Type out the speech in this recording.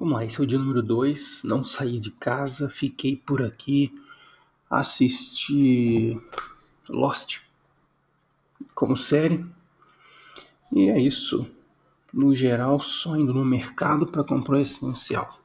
Vamos lá, esse é o dia número 2. Não saí de casa, fiquei por aqui, assisti Lost como série. E é isso. No geral, só indo no mercado para comprar o essencial.